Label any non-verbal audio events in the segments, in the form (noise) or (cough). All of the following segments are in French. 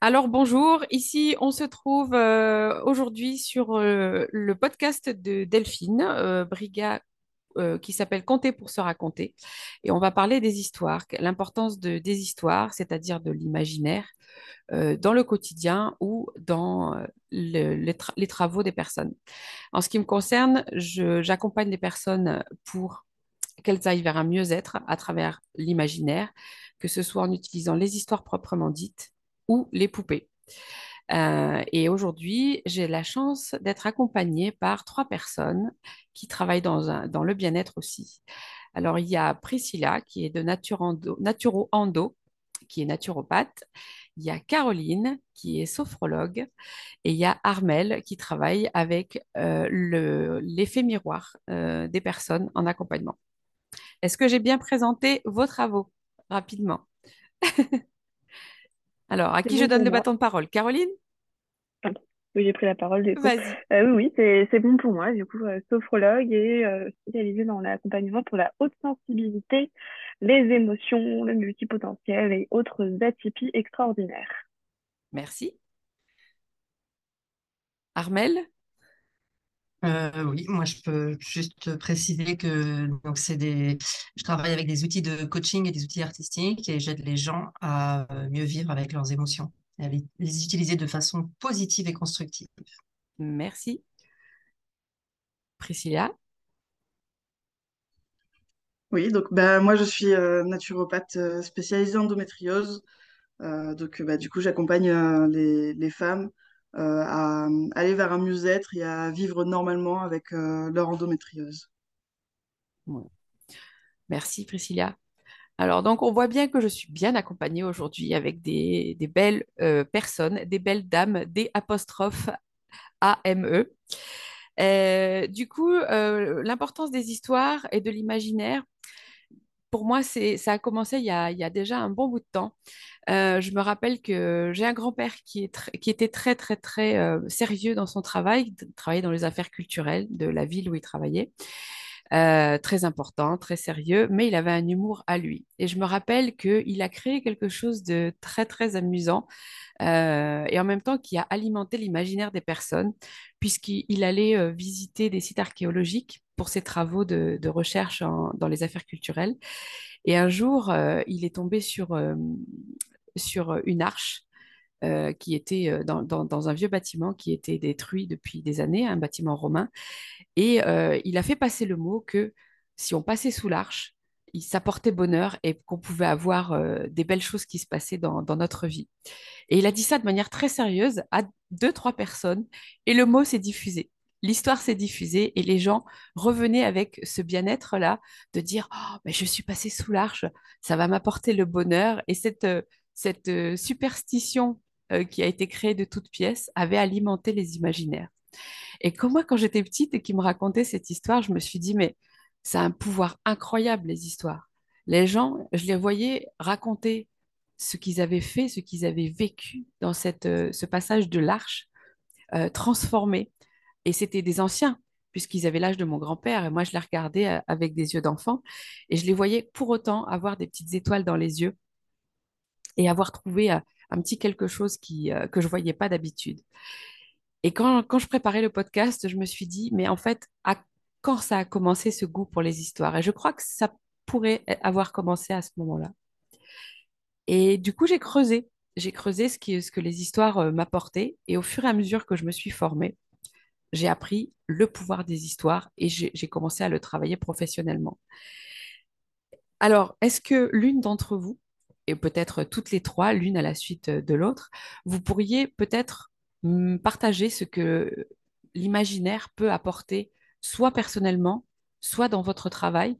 Alors bonjour. Ici, on se trouve euh, aujourd'hui sur euh, le podcast de Delphine euh, Briga euh, qui s'appelle Compter pour se raconter. Et on va parler des histoires, l'importance de, des histoires, c'est-à-dire de l'imaginaire, dans le quotidien ou dans le- les, les travaux des personnes. En ce qui me concerne, j'accompagne les personnes pour qu'elles aillent vers un mieux-être à travers l'imaginaire, que ce soit en utilisant les histoires proprement dites ou les poupées. Euh, et aujourd'hui, j'ai la chance d'être accompagnée par trois personnes qui travaillent dans, le bien-être aussi. Alors, il y a Priscilla, qui est de Naturo Endo, qui est naturopathe. Il y a Caroline, qui est sophrologue. Et il y a Armel, qui travaille avec euh, le- l'effet miroir euh, des personnes en accompagnement. Est-ce que j'ai bien présenté vos travaux? Rapidement? (laughs) Alors, à qui je donne le moi. bâton de parole? Caroline? Oui, j'ai pris la parole du coup. Vas-y. Euh, oui, c'est bon pour moi. Du coup, euh, sophrologue et euh, spécialisée dans l'accompagnement pour la haute sensibilité, les émotions, le multipotentiel et autres atypies extraordinaires. Merci. Armel? Euh, oui, moi je peux juste préciser que donc c'est des, je travaille avec des outils de coaching et des outils artistiques et j'aide les gens à euh, mieux vivre avec leurs émotions et à les, les utiliser de façon positive et constructive. Merci. Priscilla? Oui, donc bah, moi je suis euh, naturopathe euh, spécialisée en endométriose. Euh, donc bah, du coup j'accompagne euh, les, les femmes à euh, aller vers un mieux-être et à vivre normalement avec euh, leur endométriose. Merci, Priscilla. Alors, donc, on voit bien que je suis bien accompagnée aujourd'hui avec des, belles euh, personnes, des belles dames, des apostrophes A-M-E. Euh, du coup, l'importance des histoires et de l'imaginaire, pour moi, ça a commencé il y a, déjà un bon bout de temps. Euh, je me rappelle que j'ai un grand-père qui était très, très, très euh, sérieux dans son travail, il travaillait dans les affaires culturelles de la ville où il travaillait. Euh, très important, très sérieux, mais il avait un humour à lui. Et je me rappelle qu'il a créé quelque chose de très, très amusant euh, et en même temps qui a alimenté l'imaginaire des personnes, puisqu'il allait euh, visiter des sites archéologiques pour ses travaux de, recherche dans les affaires culturelles. Et un jour, il est tombé sur, sur une arche euh, qui était euh, dans, un vieux bâtiment qui était détruit depuis des années, un bâtiment romain. Et euh, il a fait passer le mot que si on passait sous l'arche, il s'apportait bonheur et qu'on pouvait avoir des belles choses qui se passaient dans, notre vie. Et il a dit ça de manière très sérieuse à deux, trois personnes et le mot s'est diffusé. L'histoire s'est diffusée et les gens revenaient avec ce bien-être-là de dire oh, je suis passé sous l'arche, ça va m'apporter le bonheur. Et cette, cette superstition euh, qui a été créée de toutes pièces avait alimenté les imaginaires. Et comme moi, quand j'étais petite et qu'ils me racontaient cette histoire, je me suis dit, mais ça a un pouvoir incroyable, les histoires. Les gens, je les voyais raconter ce qu'ils avaient fait, ce qu'ils avaient vécu dans cette, euh, ce passage de l'arche, euh, transformé. Et c'était des anciens, puisqu'ils avaient l'âge de mon grand-père. Et moi, je les regardais avec des yeux d'enfant. Et je les voyais pour autant avoir des petites étoiles dans les yeux et avoir trouvé un petit quelque chose qui, euh, que je voyais pas d'habitude. Et quand, je préparais le podcast, je me suis dit, mais en fait, à quand ça a commencé ce goût pour les histoires? Et je crois que ça pourrait avoir commencé à ce moment-là. Et du coup, j'ai creusé. J'ai creusé ce qui, ce que les histoires euh, m'apportaient. Et au fur et à mesure que je me suis formée, j'ai appris le pouvoir des histoires et j'ai commencé à le travailler professionnellement. Alors, est-ce que l'une d'entre vous, et peut-être toutes les trois, l'une à la suite de l'autre, vous pourriez peut-être partager ce que l'imaginaire peut apporter, soit personnellement, soit dans votre travail,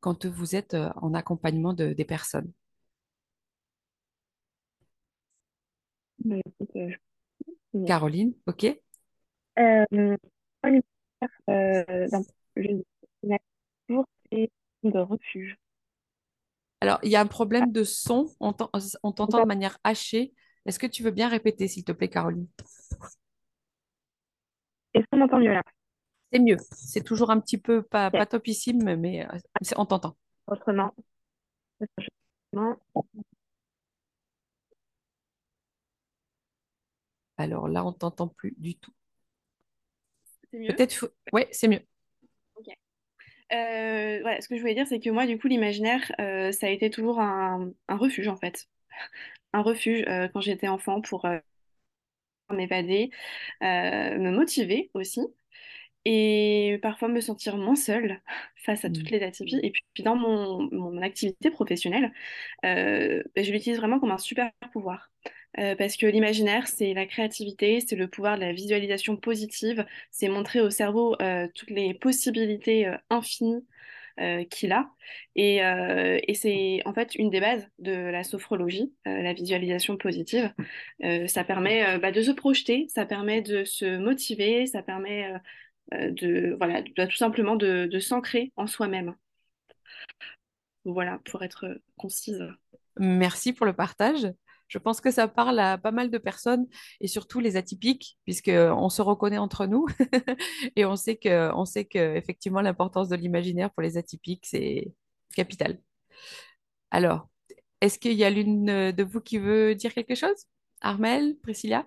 quand vous êtes euh, en accompagnement de- des personnes? Écoute, euh, Caroline, OK? Euh, euh, de refuge. Alors, il y a un problème de son, on on t'entend de manière hachée. Est-ce que tu veux bien répéter, s'il te plaît, Caroline? Est-ce qu'on m'entend mieux là? C'est mieux. C'est toujours un petit peu pas, pas topissime, mais euh, c'est- on t'entend. Autrement, autrement, Alors là, on t'entend plus du tout. C'est mieux? Peut-être, faut- ouais, c'est mieux. Euh, voilà, ce que je voulais dire, c'est que moi, du coup, l'imaginaire, euh, ça a été toujours un, un refuge, en fait. (laughs) Un refuge euh, quand j'étais enfant pour m'évader, me motiver aussi. et parfois me sentir moins seule (laughs) face à toutes les atypies. Et puis, puis dans mon, mon activité professionnelle, ben, je l'utilise vraiment comme un super pouvoir. Euh, parce que l'imaginaire, c'est la créativité, c'est le pouvoir de la visualisation positive, c'est montrer au cerveau euh, toutes les possibilités euh, infinies qu'il a. Et, c'est en fait une des bases de la sophrologie, la visualisation positive. Ça permet bah, de se projeter, ça permet de se motiver, ça permet de, voilà, de- tout simplement de s'ancrer en soi-même. Voilà, pour être concise. Merci pour le partage. Je pense que ça parle à pas mal de personnes et surtout les atypiques, puisqu'on se reconnaît entre nous (laughs) et on sait que, on sait que effectivement l'importance de l'imaginaire pour les atypiques, c'est capital. Alors, est-ce qu'il y a l'une de vous qui veut dire quelque chose? Armel, Priscilla?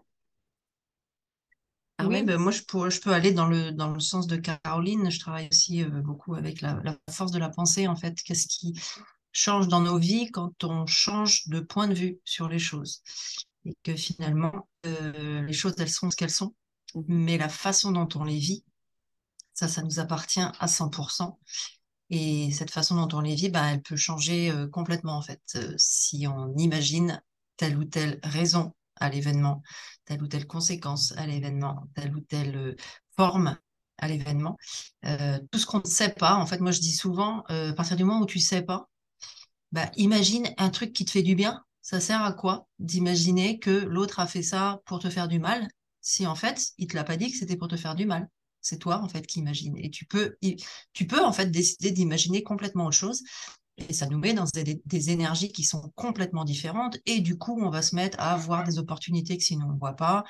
Oui, Armel? ben moi je peux, je peux aller dans le, dans le sens de Caroline. Je travaille aussi euh, beaucoup avec la, la force de la pensée, en fait. Qu'est-ce qui change dans nos vies quand on change de point de vue sur les choses? Et que finalement, euh, les choses, elles sont ce qu'elles sont, mais la façon dont on les vit, ça, ça nous appartient à 100%. Et cette façon dont on les vit, ben, elle peut changer euh, complètement, en fait. Euh, si on imagine telle ou telle raison à l'événement, telle ou telle conséquence à l'événement, telle ou telle forme à l'événement. Tout ce qu'on ne sait pas, en fait, moi je dis souvent, à partir du moment où tu sais pas, bah, imagine un truc qui te fait du bien. Ça sert à quoi d'imaginer que l'autre a fait ça pour te faire du mal, si en fait, il te l'a pas dit que c'était pour te faire du mal? C'est toi, en fait, qui imagine. Et tu peux, en fait, décider d'imaginer complètement autre chose. Et ça nous met dans des, énergies qui sont complètement différentes. Et du coup, on va se mettre à voir des opportunités que sinon on ne voit pas,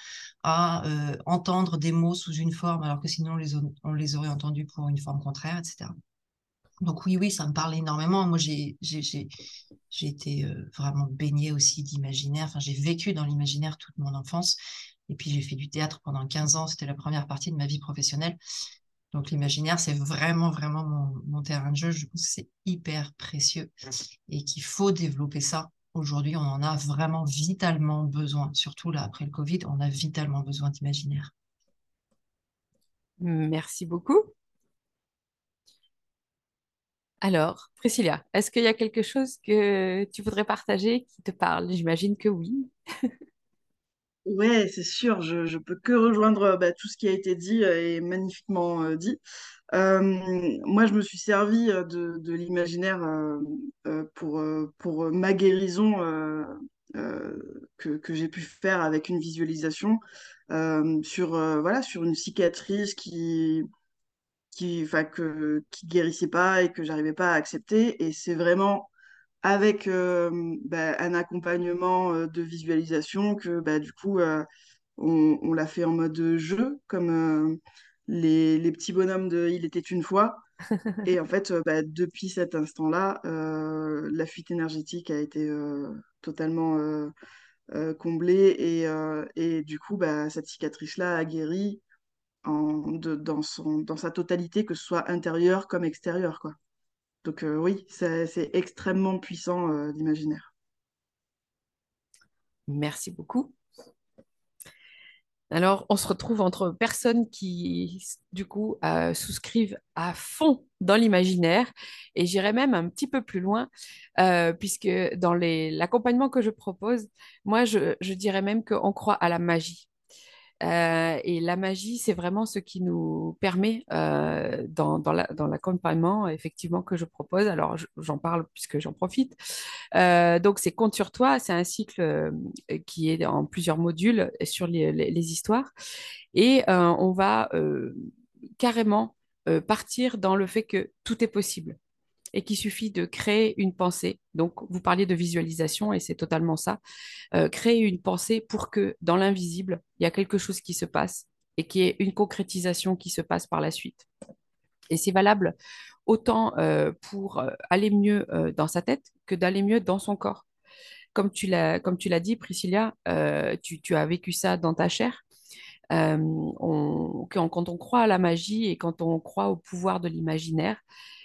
à euh, entendre des mots sous une forme alors que sinon on les, on les aurait entendus pour une forme contraire, etc. Donc oui, oui, ça me parle énormément. Moi, j'ai été euh, vraiment baignée aussi d'imaginaire. Enfin, j'ai vécu dans l'imaginaire toute mon enfance. Et puis j'ai fait du théâtre pendant 15 ans. C'était la première partie de ma vie professionnelle. Donc l'imaginaire, c'est vraiment, vraiment mon, mon terrain de jeu. Je pense que c'est hyper précieux et qu'il faut développer ça. Aujourd'hui, on en a vraiment vitalement besoin. Surtout là, après le Covid, on a vitalement besoin d'imaginaire. Merci beaucoup. Alors, Priscilla, est-ce qu'il y a quelque chose que tu voudrais partager qui te parle? J'imagine que oui. Ouais, c'est sûr, je, je peux que rejoindre bah, tout ce qui a été dit euh, et magnifiquement euh, dit. Euh, moi, je me suis servi de, l'imaginaire pour, pour ma guérison que, que j'ai pu faire avec une visualisation sur, voilà, sur une cicatrice qui, qui, enfin, que, qui guérissait pas et que j'arrivais pas à accepter. Et c'est vraiment avec euh, bah, un accompagnement euh, de visualisation que bah, du coup euh, on, on l'a fait en mode jeu comme euh, les, les petits bonhommes de Il était une fois. (laughs) Et en fait bah, depuis cet instant-là euh, la fuite énergétique a été totalement comblée. Et, et du coup bah, cette cicatrice-là a guéri dans son, dans sa totalité que ce soit intérieur comme extérieur quoi. Donc euh, oui, c'est extrêmement puissant euh, l'imaginaire. Merci beaucoup. Alors, on se retrouve entre personnes qui, du coup, euh, souscrivent à fond dans l'imaginaire et j'irais même un petit peu plus loin, euh, puisque dans l'accompagnement que je propose, moi, je, je dirais même qu'on croit à la magie. Euh, et la magie, c'est vraiment ce qui nous permet, euh, dans, dans la- dans l'accompagnement, effectivement, que je propose. Alors, je- j'en parle puisque j'en profite. Euh, donc, c'est Compte sur toi. C'est un cycle qui est en plusieurs modules sur les, histoires. Et on va carrément partir dans le fait que tout est possible et qu'il suffit de créer une pensée. Donc, vous parliez de visualisation et c'est totalement ça. Euh, créer une pensée pour que dans l'invisible, il y a quelque chose qui se passe et qu'il y ait une concrétisation qui se passe par la suite. Et c'est valable autant euh, pour euh, aller mieux dans sa tête que d'aller mieux dans son corps. comme tu l'as, dit, Priscilla, tu, as vécu ça dans ta chair. Quand on croit à la magie et quand on croit au pouvoir de l'imaginaire,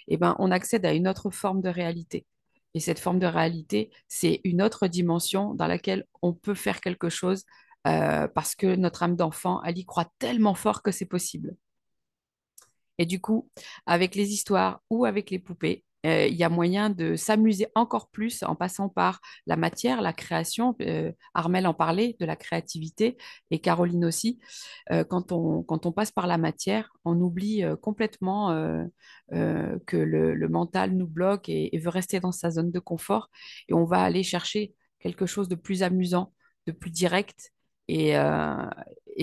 eh ben, on accède à une autre forme de réalité. Et cette forme de réalité, c'est une autre dimension dans laquelle on peut faire quelque chose euh, parce que notre âme d'enfant, elle y croit tellement fort que c'est possible. Et du coup, avec les histoires ou avec les poupées, il y a moyen de s'amuser encore plus en passant par la matière, la création. Euh, Armel en parlait de la créativité et Caroline aussi. Euh, quand on, quand on passe par la matière, on oublie euh, complètement euh, euh, que le, mental nous bloque et, veut rester dans sa zone de confort. Et on va aller chercher quelque chose de plus amusant, de plus direct. Et, euh,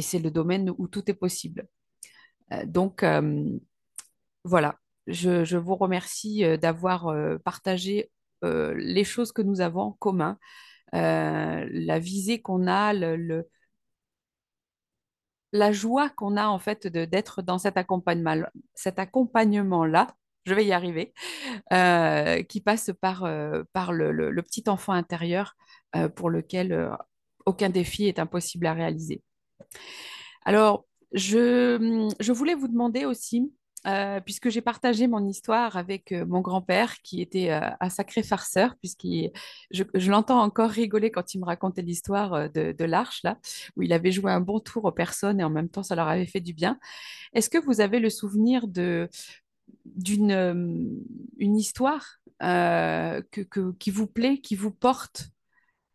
c'est le domaine où tout est possible. Euh, donc, euh, voilà, je, vous remercie euh, d'avoir euh, partagé euh, les choses que nous avons en commun, la visée qu'on a, la joie qu'on a en fait d'être dans cet accompagnement, cet accompagnement-là. Je vais y arriver, qui passe par, par le, petit enfant intérieur pour lequel aucun défi est impossible à réaliser. Alors, je, je voulais vous demander aussi, euh, puisque j'ai partagé mon histoire avec euh, mon grand-père, qui était euh, un sacré farceur, puisqu'il, je, l'entends encore rigoler quand il me racontait l'histoire de, l'Arche, là, où il avait joué un bon tour aux personnes et en même temps, ça leur avait fait du bien. Est-ce que vous avez le souvenir de, d'une une histoire qui vous plaît, qui vous porte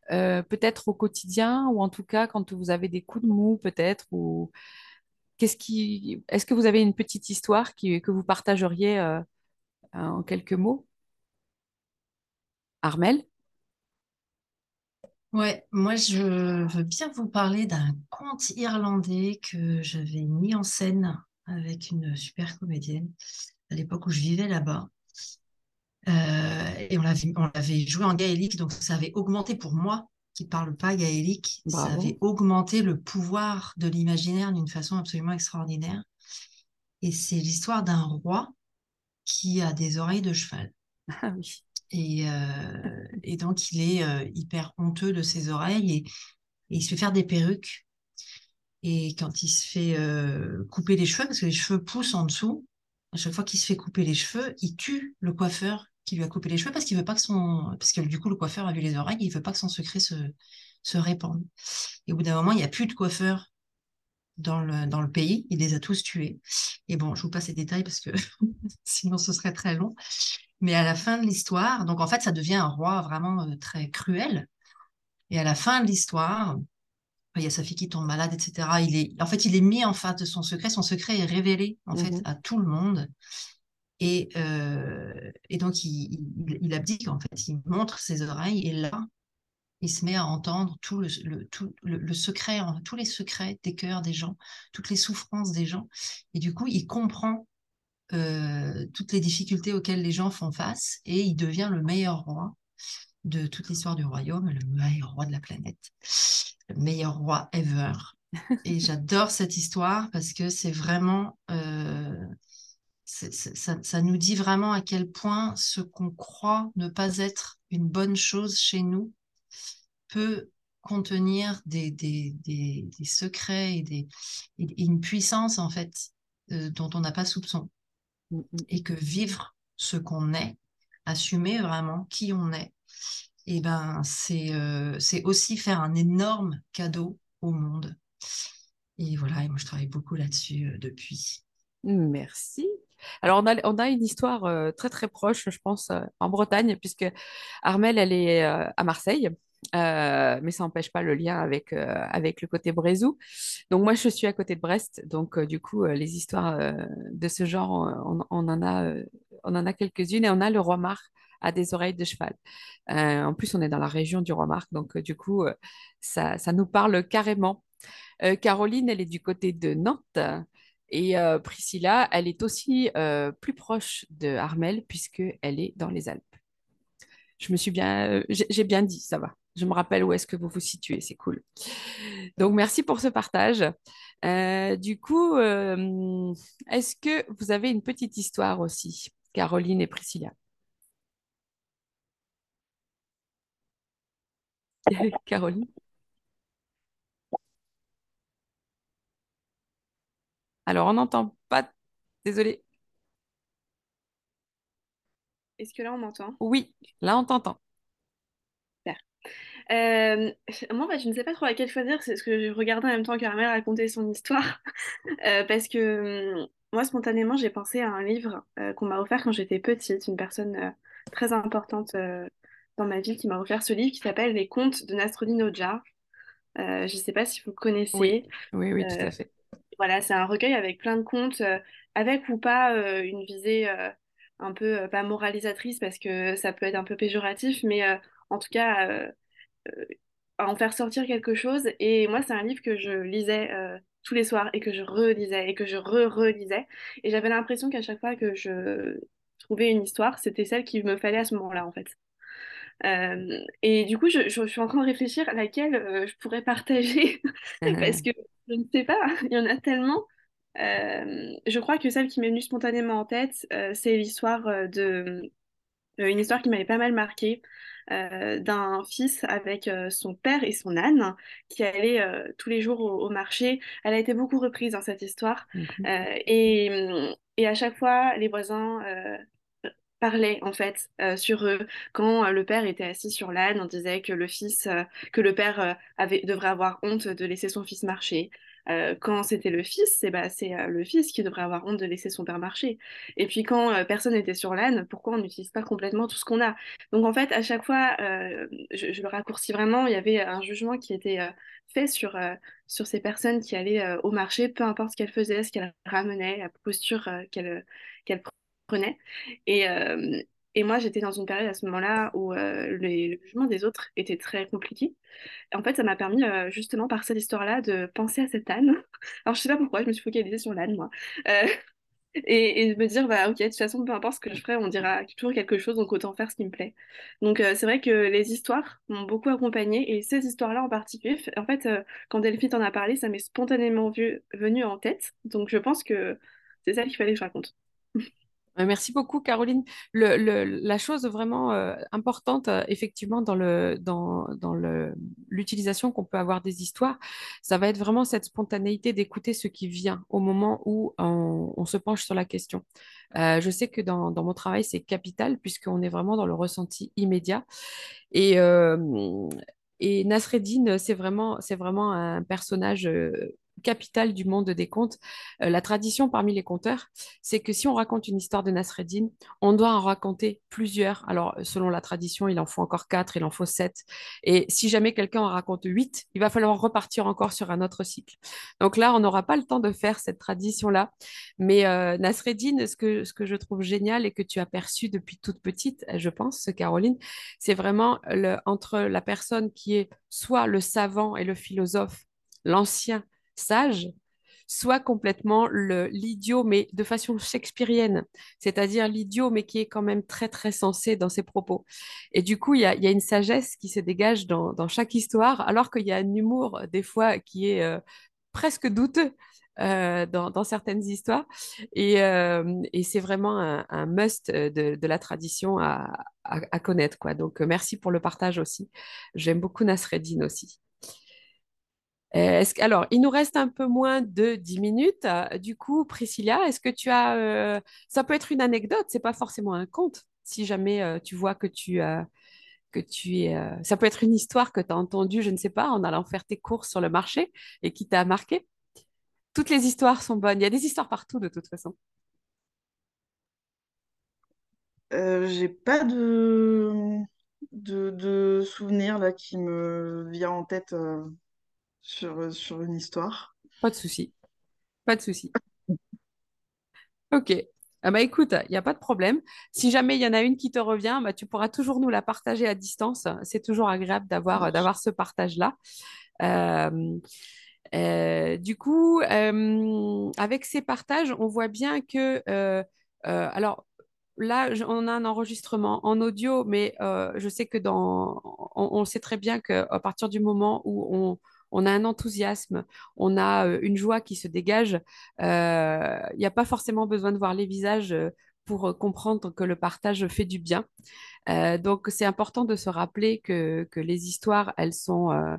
peut-être au quotidien ou en tout cas quand vous avez des coups de mou peut-être ou Est-ce que vous avez une petite histoire que vous partageriez euh, en quelques mots? Armel? Ouais, moi je veux bien vous parler d'un conte irlandais que j'avais mis en scène avec une super comédienne à l'époque où je vivais là-bas. Euh, et on l'avait joué en gaélique, donc ça avait augmenté pour moi, qui parle pas gaélique, ça Bravo. avait augmenté le pouvoir de l'imaginaire d'une façon absolument extraordinaire. Et c'est l'histoire d'un roi qui a des oreilles de cheval. (laughs) Ah oui. Et, euh, et donc, il est euh, hyper honteux de ses oreilles et, et il se fait faire des perruques. Et quand il se fait euh, couper les cheveux, parce que les cheveux poussent en dessous, à chaque fois qu'il se fait couper les cheveux, il tue le coiffeur qui lui a coupé les cheveux parce qu'il veut pas que son, parce que du coup le coiffeur a vu les oreilles, et il veut pas que son secret se, se répande. Et au bout d'un moment, il n'y a plus de coiffeur dans le, dans le pays, il les a tous tués. Et bon, je vous passe les détails parce que (laughs) sinon ce serait très long. Mais à la fin de l'histoire, donc en fait, ça devient un roi vraiment euh, très cruel. Et à la fin de l'histoire, il y a sa fille qui tombe malade, etc. Il est, en fait, il est mis en face de son secret. Son secret est révélé en fait Mhm. à tout le monde. Et, euh, et donc il, il, il abdique en fait. Il montre ses oreilles et là, il se met à entendre tout le, le- tout le, le secret, tous les secrets des cœurs des gens, toutes les souffrances des gens. Et du coup, il comprend euh, toutes les difficultés auxquelles les gens font face et il devient le meilleur roi de toute l'histoire du royaume, le meilleur roi de la planète, le meilleur roi ever. Et (laughs) j'adore cette histoire parce que c'est vraiment, euh, ça, ça nous dit vraiment à quel point ce qu'on croit ne pas être une bonne chose chez nous peut contenir des, des, des, des secrets et, des, et une puissance en fait euh, dont on n'a pas soupçon Mm, mm. et que vivre ce qu'on est, assumer vraiment qui on est, et ben c'est euh, c'est aussi faire un énorme cadeau au monde. Et voilà, et moi je travaille beaucoup là-dessus euh, depuis. Merci. Alors, on a, on a une histoire euh, très très proche, je pense, euh, en Bretagne, puisque Armel, elle est euh, à Marseille, mais ça n'empêche pas le lien avec, avec le côté Brézou. Donc, moi, je suis à côté de Brest, donc du coup, les histoires de ce genre, on, en a, on en a quelques-unes, et on a le roi Marc à des oreilles de cheval. En plus, on est dans la région du roi Marc, donc du coup, ça, ça nous parle carrément. Caroline, elle est du côté de Nantes. Et euh, Priscilla, elle est aussi euh, plus proche de Armel puisqu'elle est dans les Alpes. Je me suis bien, euh, j'ai bien dit, ça va. Je me rappelle où est-ce que vous vous situez, c'est cool. Donc, merci pour ce partage. Du coup, est-ce que vous avez une petite histoire aussi, Caroline et Priscilla? (laughs) Caroline? Alors, on n'entend pas. Désolée. Est-ce que là, on m'entend? Oui, là, on t'entend. Super. Euh, moi, bah, je ne sais pas trop à quelle choisir. C'est ce que je regardais en même temps qu'Armel racontait son histoire. (laughs) Euh, parce que hum, moi, spontanément, j'ai pensé à un livre euh, qu'on m'a offert quand j'étais petite. Une personne très importante dans ma vie qui m'a offert ce livre qui s'appelle Les Contes de Nasruddin. Euh, je ne sais pas si vous Oui, connaissez. oui, oui, tout à fait. Voilà, c'est un recueil avec plein de contes, euh, avec ou pas euh, une visée euh, un peu, pas moralisatrice parce que ça peut être un peu péjoratif, mais en tout cas, à en faire sortir quelque chose. Et moi, c'est un livre que je lisais tous les soirs et que je relisais et que je re-relisais. Et j'avais l'impression qu'à chaque fois que je trouvais une histoire, c'était celle qu'il me fallait à ce moment-là, en fait. Euh, et du coup, je, je- je suis en train de réfléchir à laquelle euh, je pourrais partager, (laughs) (laughs) parce que je ne sais pas, (laughs) il y en a tellement. Euh, je crois que celle qui m'est venue spontanément en tête, c'est l'histoire de une histoire qui m'avait pas mal marquée d'un fils avec son père et son âne qui allait tous les jours au, au marché. Elle a été beaucoup reprise dans cette histoire. Euh, et, et à chaque fois, les voisins parlaient en fait euh, sur eux. Quand euh, le père était assis sur l'âne, on disait que le fils, euh, que le père devrait avoir honte de laisser son fils marcher. Quand c'était le fils, c'est bah, c'est le fils qui devrait avoir honte de laisser son père marcher. Et puis quand personne n'était sur l'âne, pourquoi on n'utilise pas complètement tout ce qu'on a? Donc en fait, à chaque fois, je, le raccourcis vraiment, il y avait un jugement qui était fait sur, sur ces personnes qui allaient au marché, peu importe ce qu'elles faisaient, ce qu'elles ramenaient, la posture qu'elles qu'elles prenaient. Et, euh, et moi, j'étais dans une période à ce moment-là où euh, les- le jugement des autres était très compliqué. En fait, ça m'a permis, euh, justement, par cette histoire-là, de penser à cet âne. (laughs) Alors, je sais pas pourquoi, je me suis focalisée sur l'âne, moi. (laughs) Et, et de me dire, bah, ok, de toute façon, peu importe ce que je ferai, on dira toujours quelque chose, donc autant faire ce qui me plaît. Donc, c'est vrai que les histoires m'ont beaucoup accompagnée, et ces histoires-là en particulier, en fait, quand Delphine t'en a parlé, ça m'est spontanément venu en tête. Donc, je pense que c'est ça qu'il fallait que je raconte. (laughs) Euh, Merci beaucoup, Caroline. La chose vraiment euh, importante, euh, effectivement, dans l'utilisation qu'on peut avoir des histoires, ça va être vraiment cette spontanéité d'écouter ce qui vient au moment où on, se penche sur la question. Je sais que dans, mon travail, c'est capital, puisqu'on est vraiment dans le ressenti immédiat. Et, et Nasreddin, c'est vraiment un personnage euh, capital du monde des contes. Euh, la tradition parmi les conteurs, c'est que si on raconte une histoire de Nasreddin, on doit en raconter plusieurs. Alors, selon la tradition, il en faut encore quatre, il en faut sept. Et si jamais quelqu'un en raconte huit, il va falloir repartir encore sur un autre cycle. Donc là, on n'aura pas le temps de faire cette tradition-là. Mais euh, Nasreddin, ce que, ce que je trouve génial et que tu as perçu depuis toute petite, je pense, Caroline, c'est vraiment le, entre la personne qui est soit le savant et le philosophe, l'ancien sage, soit complètement l'idiot, mais de façon shakespearienne, c'est-à-dire l'idiot, mais qui est quand même très, très sensé dans ses propos. Et du coup, il y a, y a une sagesse qui se dégage dans, dans chaque histoire, alors qu'il y a un humour, des fois, qui est euh, presque douteux. euh, dans, dans certaines histoires. Et, euh, et c'est vraiment un, must de, la tradition à, à, à connaître, quoi. Donc, euh, merci pour le partage aussi. J'aime beaucoup Nasreddin aussi. Euh, est-ce alors, il nous reste un peu moins de 10 minutes. Du coup, Priscilla, est-ce que tu as... euh, ça peut être une anecdote, c'est pas forcément un conte. Si jamais euh, tu vois que tu, que tu es... Ça peut être une histoire que tu as entendue, je ne sais pas, en allant faire tes courses sur le marché et qui t'a marqué. Toutes les histoires sont bonnes. Il y a des histoires partout, de toute façon. J'ai pas de, de, de souvenir là qui me vient en tête sur, sur une histoire. Pas de souci. Pas de souci. (laughs) Ok. Ah bah écoute, il n'y a pas de problème. Si jamais il y en a une qui te revient, bah, tu pourras toujours nous la partager à distance. C'est toujours agréable d'avoir ce partage-là. Euh, euh, du coup, euh, avec ces partages, on voit bien que, euh, euh, alors là, on a un enregistrement en audio, mais euh, je sais que dans, on, on sait très bien qu'à partir du moment où on, on a un enthousiasme, on a euh, une joie qui se dégage, euh, il n'y a pas forcément besoin de voir les visages. euh, pour comprendre que le partage fait du bien. donc, c'est important de se rappeler que, les histoires, elles sont euh,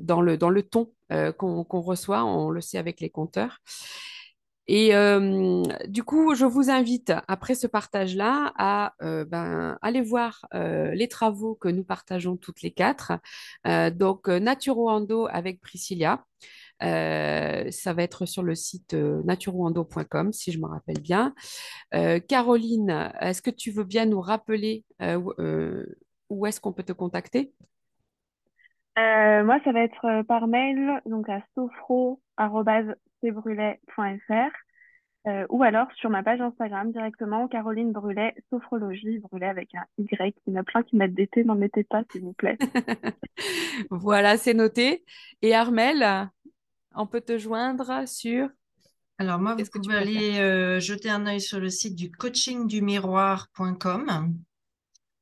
dans, le, dans ton qu'on reçoit, on le sait avec les compteurs. Et du coup, je vous invite, après ce partage-là, à ben, aller voir les travaux que nous partageons toutes les quatre. donc, Naturo avec Priscilla. ça va être sur le site naturoando.com, si je me rappelle bien. Caroline, est-ce que tu veux bien nous rappeler où est-ce qu'on peut te contacter? Euh, Moi, ça va être par mail, donc à sophro.cbrulet.fr euh, ou alors sur ma page Instagram directement, Caroline Brulet, sophrologie, Brulet avec un Y. Il y en a plein qui mettent des T, n'en mettez pas, s'il vous plaît. (laughs) voilà, c'est noté. Et Armel, on peut te joindre sur alors moi, vous pouvez aller jeter un œil sur le site du coachingdumiroir.com.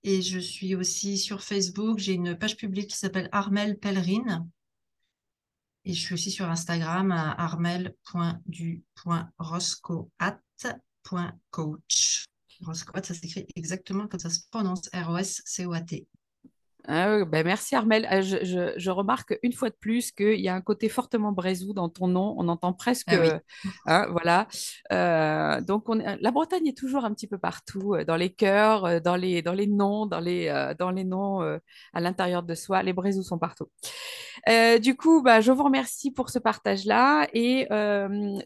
Et je suis aussi sur Facebook. J'ai une page publique qui s'appelle Armel Pèlerine. Et je suis aussi sur Instagram à armel.du.roscoat.coach. Roscoat, ça s'écrit exactement comme ça se prononce, R-O-S-C-O-A-T. Ah ben merci Armel. Ah, je, remarque une fois de plus qu'il y a un côté fortement brésou dans ton nom. On entend presque. Ah hein, voilà. Euh, donc on la Bretagne est toujours un petit peu partout, euh, dans les cœurs, euh, dans les, dans les noms, dans les, dans les noms à l'intérieur de soi. Les brésous sont partout. du coup, bah, je vous remercie pour ce partage-là. Et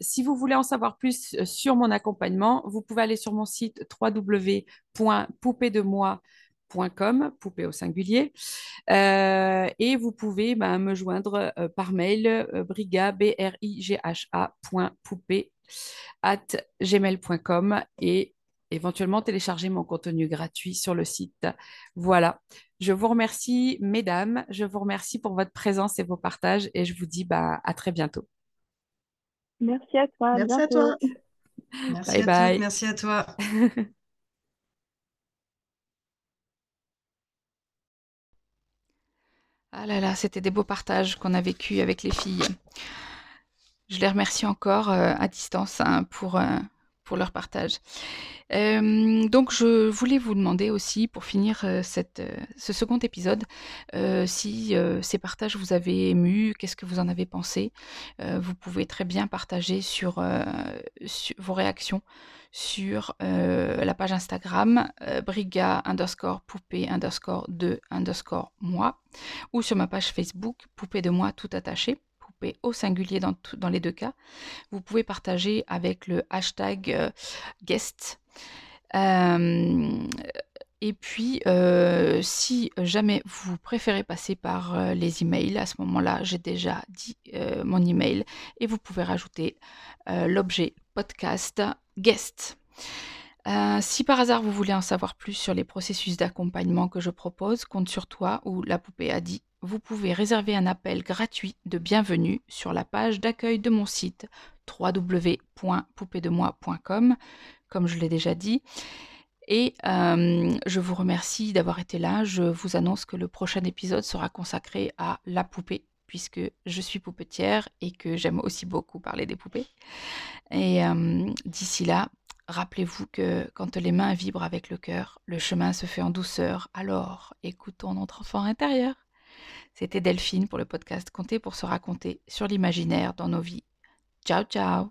si vous voulez en savoir plus sur mon accompagnement, vous pouvez aller sur mon site poupée au singulier. Euh, et vous pouvez ben, me joindre euh, par mail euh, briga, b r i g h poupée at gmail.com et éventuellement télécharger mon contenu gratuit sur le site. Voilà. Je vous remercie, mesdames. Je vous remercie pour votre présence et vos partages et je vous dis bah, à très bientôt. Merci à toi. Merci à toi. (laughs) Merci bye bye. Merci à toi. (laughs) Ah là là, c'était des beaux partages qu'on a vécu avec les filles. Je les remercie encore euh, à distance hein, pour, euh, pour leur partage. Euh, donc, je voulais vous demander aussi, pour finir cette, ce second épisode, si ces partages vous avaient ému, qu'est-ce que vous en avez pensé? vous pouvez très bien partager sur, sur vos réactions sur la page Instagram briga underscore poupée underscore de underscore moi ou sur ma page Facebook poupée de moi tout attaché au singulier dans, dans les deux cas. Vous pouvez partager avec le hashtag guest. et puis, si jamais vous préférez passer par les emails, à ce moment-là, j'ai déjà dit mon email et vous pouvez rajouter l'objet podcast guest. Euh, si par hasard vous voulez en savoir plus sur les processus d'accompagnement que je propose, compte sur toi ou la poupée a dit, vous pouvez réserver un appel gratuit de bienvenue sur la page d'accueil de mon site www.poupéedemoi.com, comme je l'ai déjà dit. Et euh, je vous remercie d'avoir été là. Je vous annonce que le prochain épisode sera consacré à la poupée puisque je suis poupetière et que j'aime aussi beaucoup parler des poupées. Et d'ici là, rappelez-vous que quand les mains vibrent avec le cœur, le chemin se fait en douceur. Alors, écoutons notre enfant intérieur. C'était Delphine pour le podcast Compter pour se raconter sur l'imaginaire dans nos vies. Ciao, ciao.